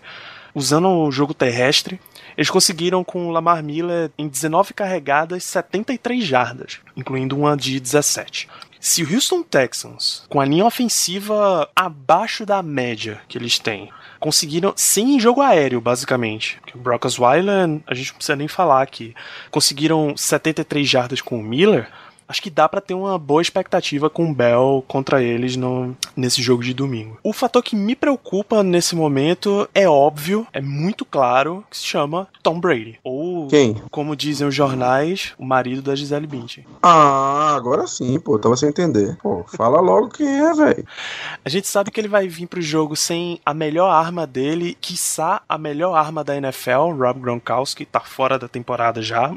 usando o jogo terrestre. Eles conseguiram com o Lamar Miller em 19 carregadas 73 jardas, incluindo uma de 17. Se o Houston Texans, com a linha ofensiva abaixo da média que eles têm, conseguiram, sem jogo aéreo, basicamente. O Brock Osweiler, a gente não precisa nem falar aqui. Conseguiram 73 jardas com o Miller. Acho que dá pra ter uma boa expectativa com o Bell contra eles no, nesse jogo de domingo. O fator que me preocupa nesse momento é óbvio, é muito claro, que se chama Tom Brady. Ou, Quem? como dizem os jornais, o marido da Gisele Bündchen. Ah, agora sim, pô, tava sem entender. Pô, fala logo quem é, velho. A gente sabe que ele vai vir pro jogo sem a melhor arma dele, quiçá a melhor arma da NFL, Rob Gronkowski, tá fora da temporada já.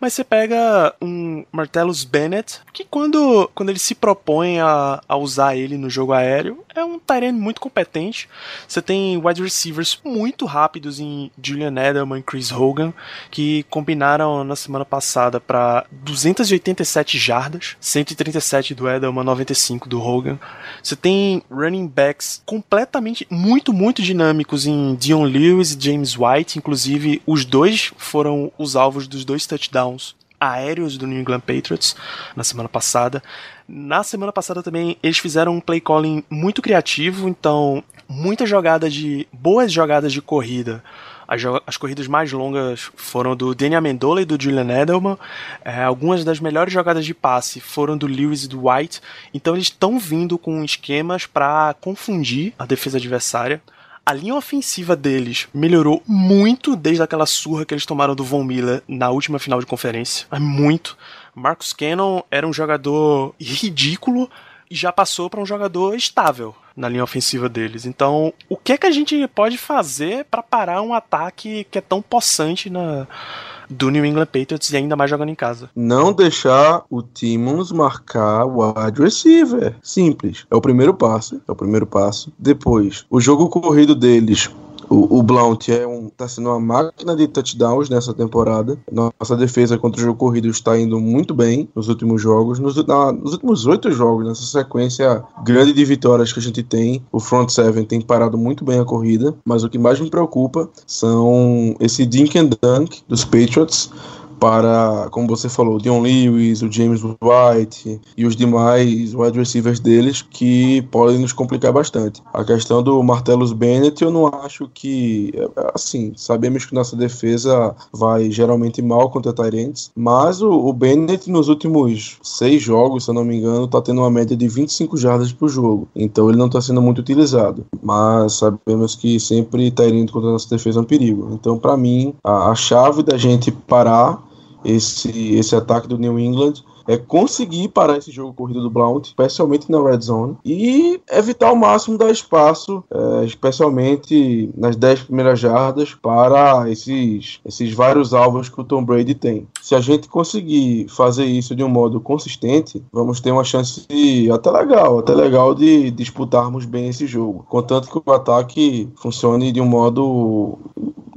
Mas você pega um Martellus Bennett, que quando, quando ele se propõe a, a usar ele no jogo aéreo, é um Tyrant muito competente. Você tem wide receivers muito rápidos em Julian Edelman e Chris Hogan, que combinaram na semana passada para 287 jardas, 137 do Edelman, 95 do Hogan. Você tem running backs completamente, muito, muito dinâmicos em Dion Lewis e James White. Inclusive, os dois foram os alvos dos dois touchdowns aéreos do New England Patriots na semana passada. Na semana passada também eles fizeram um play calling muito criativo, então muitas jogadas de boas jogadas de corrida As, as corridas mais longas foram do Danny Amendola e do Julian Edelman. É, algumas das melhores jogadas de passe foram do Lewis e do White. Então eles estão vindo com esquemas para confundir a defesa adversária. A linha ofensiva deles melhorou muito desde aquela surra que eles tomaram do Von Miller na última final de conferência. Muito. Marcus Cannon era um jogador ridículo e já passou para um jogador estável na linha ofensiva deles. Então, o que é que a gente pode fazer para parar um ataque que é tão possante na do New England Patriots e ainda mais jogando em casa? Não deixar o Timmons marcar o wide receiver. Simples. É o primeiro passo. É o primeiro passo. Depois, o jogo corrido deles o, o Blount é um, tá sendo uma máquina de touchdowns nessa temporada. Nossa defesa contra o jogo corrido está indo muito bem nos últimos jogos. Nos, na, nos últimos oito jogos, nessa sequência grande de vitórias que a gente tem, o front seven tem parado muito bem a corrida. Mas o que mais me preocupa são esse dink and dunk dos Patriots para, como você falou, o Dion Lewis, o James White e os demais wide receivers deles que podem nos complicar bastante. A questão do Martellus Bennett, eu não acho que, assim, sabemos que nossa defesa vai geralmente mal contra Tyrants, mas o, o Bennett nos últimos seis jogos, se eu não me engano, está tendo uma média de 25 jardas por jogo, então ele não está sendo muito utilizado, mas sabemos que sempre Tyrant contra nossa defesa é um perigo. Então, para mim, a, a chave da gente parar esse, esse ataque do New England é conseguir parar esse jogo corrido do Blount, especialmente na red zone, e evitar ao máximo dar espaço, é, especialmente nas 10 primeiras jardas, para esses, esses vários alvos que o Tom Brady tem. Se a gente conseguir fazer isso de um modo consistente, vamos ter uma chance até legal, até legal de disputarmos bem esse jogo. Contanto que o ataque funcione de um modo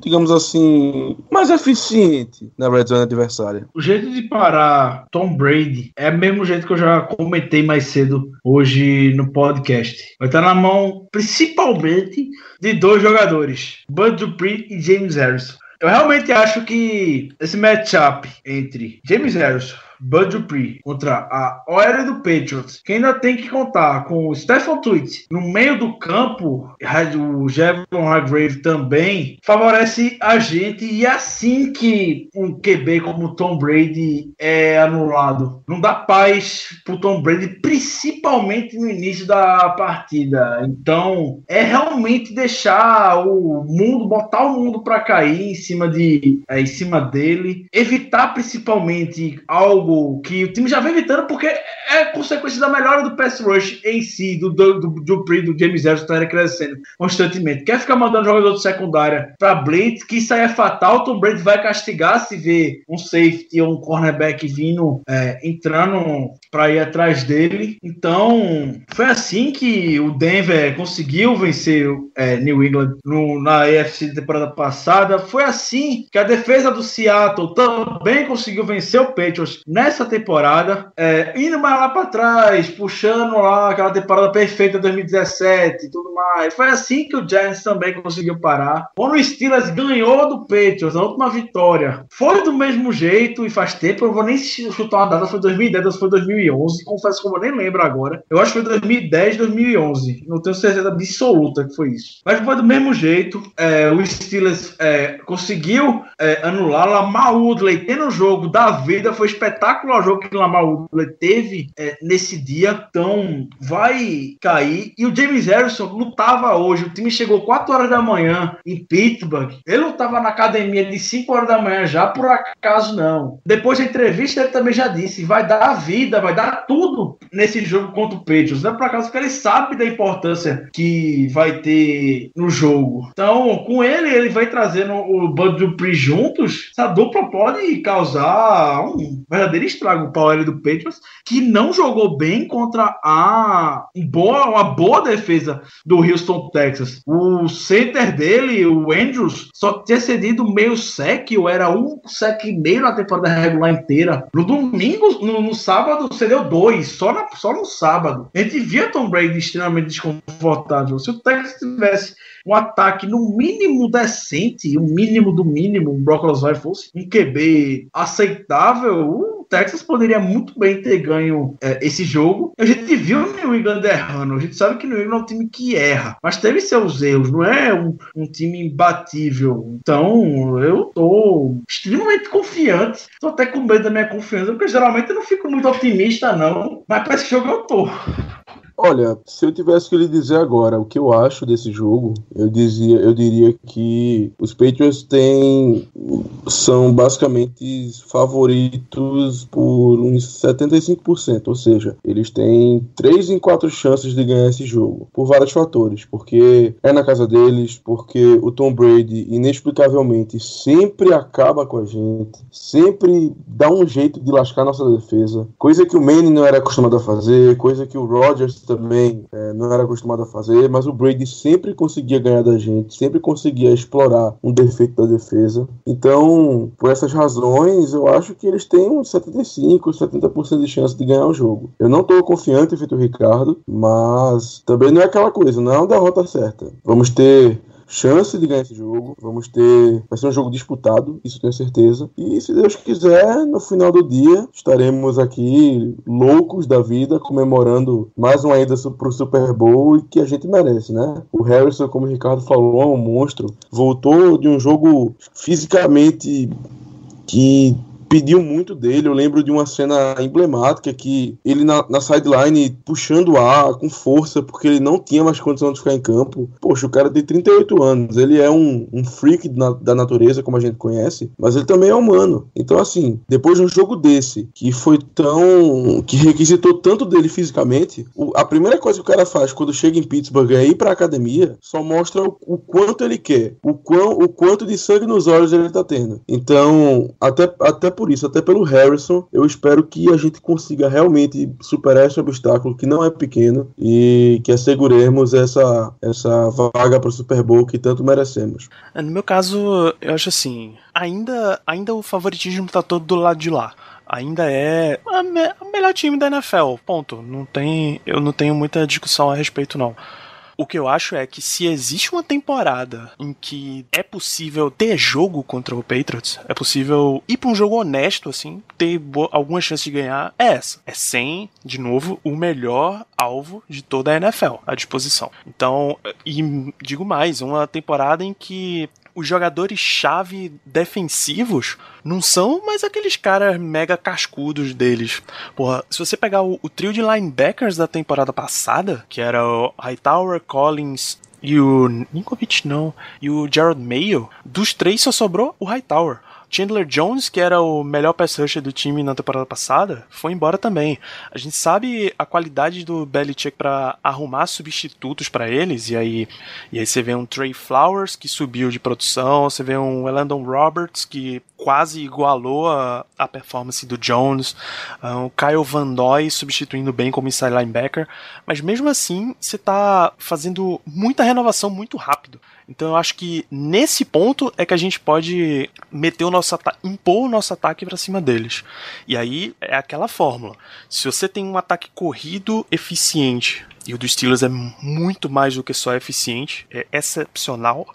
digamos assim, mais eficiente na red zone adversária. O jeito de parar Tom Brady é o mesmo jeito que eu já comentei mais cedo hoje no podcast. Vai estar na mão principalmente de dois jogadores, Bud Dupree e James Harrison. Eu realmente acho que esse matchup entre James Harrison Bud Dupree contra a OL do Patriots, que ainda tem que contar com o Stephen Tweet no meio do campo, o Jevon Hargrave também, favorece a gente e assim que um QB como Tom Brady é anulado. Não dá paz pro Tom Brady, principalmente no início da partida. Então, é realmente deixar o mundo, botar o mundo para cair em cima de é, em cima dele, evitar principalmente algo que o time já vem evitando porque é consequência da melhora do pass rush em si, do do, do, do, do James Harrison estarem crescendo constantemente. Quer ficar mandando jogador de secundária para blitz, que isso aí é fatal, Tom Brady vai castigar se ver um safety ou um cornerback vindo, é, entrando para ir atrás dele. Então, foi assim que o Denver conseguiu vencer é, New England no, na AFC da temporada passada. Foi assim que a defesa do Seattle também conseguiu vencer o Patriots nessa temporada, é, indo mais lá para trás, puxando lá aquela temporada perfeita de 2017 e tudo mais. Foi assim que o Giants também conseguiu parar. Quando o Steelers ganhou do Patriots, na última vitória, foi do mesmo jeito e faz tempo, eu vou nem chutar uma data, foi 2010 ou foi 2011, confesso que eu nem lembro agora. Eu acho que foi 2010, 2011, não tenho certeza absoluta que foi isso. Mas foi do mesmo jeito, é, o Steelers é, conseguiu é, anular Lamar Woodley, tendo o jogo da vida, foi espetacular espetacular jogo que o Lamar Woodley teve é, nesse dia, então vai cair. E o James Harrison lutava hoje. O time chegou 4 horas da manhã em Pittsburgh. Ele lutava na academia de 5 horas da manhã já, por acaso não. Depois da entrevista, ele também já disse: vai dar a vida, vai dar tudo nesse jogo contra o Patriots. Não é por acaso que ele sabe da importância que vai ter no jogo. Então, com ele, ele vai trazendo o Bud Dupree juntos. Essa dupla pode causar um verdadeiro ele estraga o pau do Patriots, que não jogou bem contra a boa, uma boa defesa do Houston, Texas. O center dele, o Andrews, só tinha cedido meio sec, ou era um sec e meio na temporada regular inteira. No domingo, no, no sábado, cedeu dois, só, na, só no sábado. A gente via Tom Brady extremamente desconfortável. Se o Texas tivesse um ataque no mínimo decente, o mínimo do mínimo, o Brock Osweiler fosse um QB aceitável, o Texas poderia muito bem ter ganho é, esse jogo. A gente viu o New England errando, a gente sabe que o New England é um time que erra, mas teve seus erros, não é um, um time imbatível. Então, eu tô extremamente confiante, tô até com medo da minha confiança, porque geralmente eu não fico muito otimista, não, mas para esse jogo eu tô. Olha, se eu tivesse que lhe dizer agora o que eu acho desse jogo, eu dizia, eu diria que os Patriots têm são basicamente favoritos por uns 75%, ou seja, eles têm 3 em 4 chances de ganhar esse jogo, por vários fatores, porque é na casa deles, porque o Tom Brady inexplicavelmente sempre acaba com a gente, sempre dá um jeito de lascar nossa defesa, coisa que o Manning não era acostumado a fazer, coisa que o Rodgers também é, não era acostumado a fazer, mas o Brady sempre conseguia ganhar da gente, sempre conseguia explorar um defeito da defesa. Então, por essas razões, eu acho que eles têm uns 75, 70% de chance de ganhar o jogo. Eu não estou confiante feito o Ricardo, mas também não é aquela coisa, não é uma derrota certa. Vamos ter chance de ganhar esse jogo. Vamos ter. Vai ser um jogo disputado, isso tenho certeza. E se Deus quiser, no final do dia, estaremos aqui loucos da vida, comemorando mais uma ida pro Super Bowl e que a gente merece, né? O Harrison, como o Ricardo falou, é um monstro. Voltou de um jogo fisicamente que pediu muito dele. Eu lembro de uma cena emblemática que ele na, na sideline puxando ar com força, porque ele não tinha mais condição de ficar em campo. Poxa, o cara tem 38 anos, ele é um, um freak na, da natureza, como a gente conhece, mas ele também é humano. Então, assim, depois de um jogo desse, que foi tão. que requisitou tanto dele fisicamente, o, a primeira coisa que o cara faz quando chega em Pittsburgh é ir pra academia, só mostra o, o quanto ele quer, o, quão, o quanto de sangue nos olhos ele tá tendo. Então, até, até por por isso, até pelo Harrison, eu espero que a gente consiga realmente superar esse obstáculo que não é pequeno e que asseguremos essa, essa vaga para o Super Bowl que tanto merecemos. É, no meu caso, eu acho assim, ainda, ainda o favoritismo está todo do lado de lá ainda é o melhor time da NFL. Ponto. Não tem, eu não tenho muita discussão a respeito não. O que eu acho é que se existe uma temporada em que é possível ter jogo contra o Patriots, é possível ir para um jogo honesto, assim, ter alguma chance de ganhar, é essa. É sem, de novo, o melhor alvo de toda a NFL à disposição. Então, e digo mais, uma temporada em que os jogadores-chave defensivos não são mais aqueles caras mega cascudos deles. Porra, se você pegar o, o trio de linebackers da temporada passada, que era o Hightower, Collins e o Ninkovic não, e o Jared Mayo, dos três só sobrou o Hightower. Chandler Jones, que era o melhor pass rusher do time na temporada passada, foi embora também. A gente sabe a qualidade do Belichick para arrumar substitutos para eles, e aí, e aí você vê um Trey Flowers que subiu de produção, você vê um Elandon Roberts que quase igualou a, a performance do Jones, um, o Kyle Van Noy substituindo bem como inside linebacker, mas mesmo assim você está fazendo muita renovação muito rápido. Então eu acho que nesse ponto é que a gente pode meter o nosso impor o nosso ataque para cima deles. E aí é aquela fórmula. Se você tem um ataque corrido eficiente, e o do Steelers é muito mais do que só eficiente, é excepcional.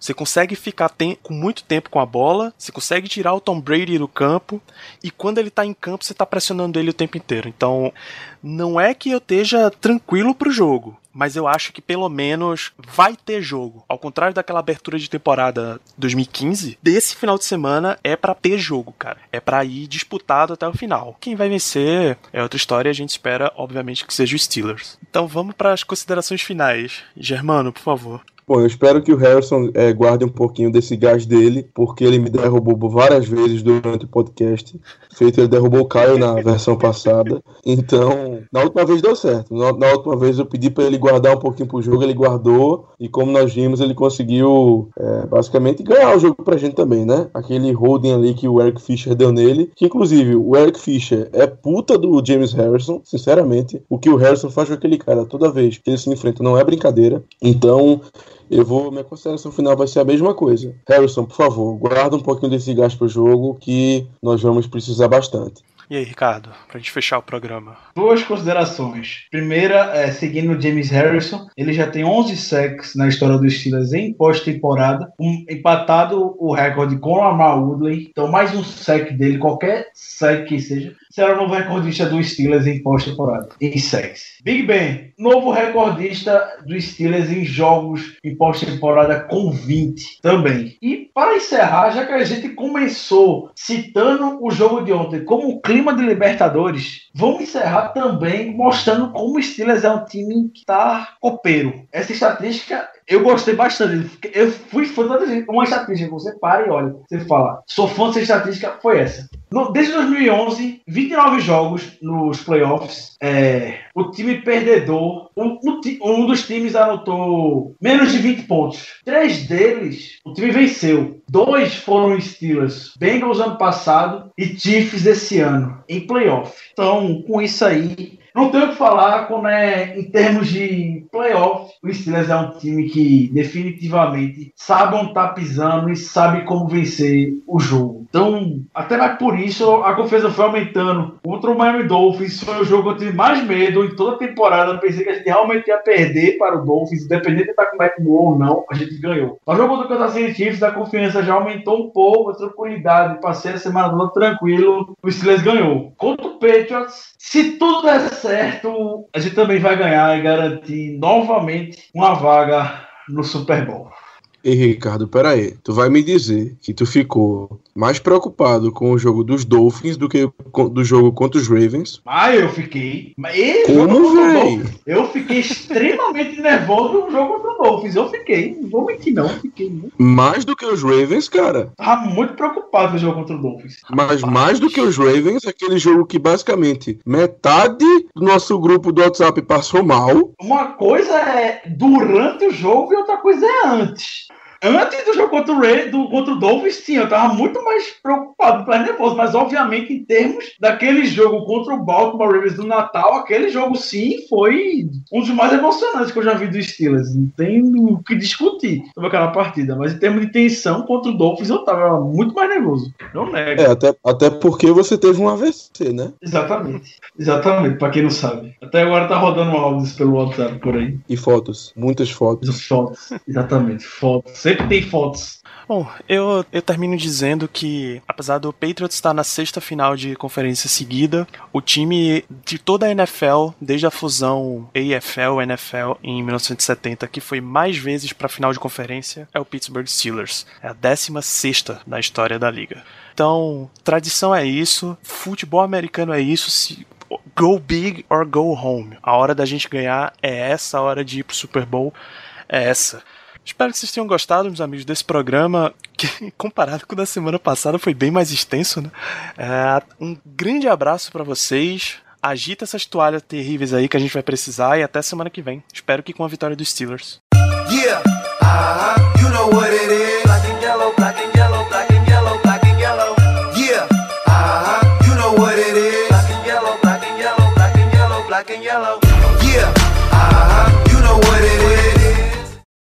Você consegue ficar com muito tempo com a bola, você consegue tirar o Tom Brady do campo, e quando ele está em campo, você está pressionando ele o tempo inteiro. Então, não é que eu esteja tranquilo pro jogo, mas eu acho que pelo menos vai ter jogo. Ao contrário daquela abertura de temporada 2015, desse final de semana é para ter jogo, cara. É para ir disputado até o final. Quem vai vencer é outra história, a gente espera, obviamente, que seja o Steelers. Então vamos para as considerações finais. Germano, por favor. Bom, eu espero que o Harrison é, guarde um pouquinho desse gás dele, porque ele me derrubou várias vezes durante o podcast. Feito, ele derrubou o Caio na versão passada. Então, na última vez deu certo. Na, na última vez eu pedi para ele guardar um pouquinho pro jogo, ele guardou. E como nós vimos, ele conseguiu é, basicamente ganhar o jogo pra gente também, né? Aquele holding ali que o Eric Fischer deu nele. Que inclusive o Eric Fischer é puta do James Harrison, sinceramente. O que o Harrison faz com aquele cara toda vez que ele se enfrenta não é brincadeira. Então. Eu vou. Minha consideração final vai ser a mesma coisa. Harrison, por favor, guarda um pouquinho desse gás pro jogo que nós vamos precisar bastante. E aí, Ricardo, pra gente fechar o programa? Duas considerações. Primeira, é, seguindo o James Harrison, ele já tem 11 sacks na história dos Steelers em pós-temporada, um, empatado o recorde com o Lamar Woodley. Então, mais um sack dele, qualquer sack que seja, será o novo recordista do Steelers em pós-temporada, em sacks. Big Ben, novo recordista do Steelers em jogos em pós-temporada com 20 também. E para encerrar, já que a gente começou citando o jogo de ontem como um clima de Libertadores, vamos encerrar também mostrando como o Steelers é um time que está copeiro. Essa estatística eu gostei bastante. Eu fui fã da uma estatística. Você para e olha. Você fala, sou fã dessa estatística. Foi essa. No, desde 2011, 29 jogos nos playoffs. É, o time perdedor, um, um, dos times anotou menos de 20 pontos. Três deles, o time venceu. Dois foram Steelers, Bengals ano passado e Chiefs esse ano, em playoff. Então, com isso aí, não tenho o que falar quando é em termos de playoff. O Steelers é um time que definitivamente sabe onde tá pisando e sabe como vencer o jogo. Então, até mais por isso, a confiança foi aumentando. Contra o Miami Dolphins foi o jogo que eu tive mais medo em toda a temporada. Eu pensei que a gente realmente ia perder para o Dolphins, independente de estar com o Mac ou não, a gente ganhou. O jogo do Kansas City Chiefs, a confiança já aumentou um pouco, a tranquilidade. Passei a semana toda tranquilo, o Steelers ganhou. Contra o Patriots, se tudo der certo, a gente também vai ganhar e garantir novamente uma vaga no Super Bowl. Ei, Ricardo, peraí. Tu vai me dizer que tu ficou mais preocupado com o jogo dos Dolphins do que do jogo contra os Ravens? Ah, eu fiquei. Como, velho? Eu fiquei extremamente nervoso no jogo contra o Dolphins. Eu fiquei. Não vou mentir, não. Fiquei muito... Mais do que os Ravens, cara? Tava muito preocupado no jogo contra o Dolphins. Mas mais do que os Ravens, aquele jogo que basicamente metade do nosso grupo do WhatsApp passou mal. Uma coisa é durante o jogo e outra coisa é antes. Antes do jogo contra o, Ray, do, contra o Dolphins, sim, eu tava muito mais preocupado, mais nervoso. Mas, obviamente, em termos daquele jogo contra o Baltimore Ravens do Natal, aquele jogo, sim, foi um dos mais emocionantes que eu já vi do Steelers. Não tem o que discutir sobre aquela partida. Mas, em termos de tensão contra o Dolphins, eu tava muito mais nervoso. Não nego. É, até, até porque você teve um AVC, né? Exatamente. Exatamente, pra quem não sabe. Até agora tá rodando áudios pelo WhatsApp por aí. E fotos. Muitas fotos. Fotos. Exatamente. Fotos sempre tem fotos. Bom, eu, eu termino dizendo que, apesar do Patriots estar na sexta final de conferência seguida, o time de toda a NFL, desde a fusão AFL-NFL em 1970, que foi mais vezes para a final de conferência, é o Pittsburgh Steelers. É a 16 sexta na história da liga. Então, tradição é isso, futebol americano é isso, se go big or go home. A hora da gente ganhar é essa, a hora de ir pro Super Bowl é essa. Espero que vocês tenham gostado, meus amigos, desse programa, que [laughs] comparado com o da semana passada foi bem mais extenso, né? É, um grande abraço para vocês. Agita essas toalhas terríveis aí que a gente vai precisar e até semana que vem. Espero que com a vitória dos Steelers. Yeah, uh -huh. you know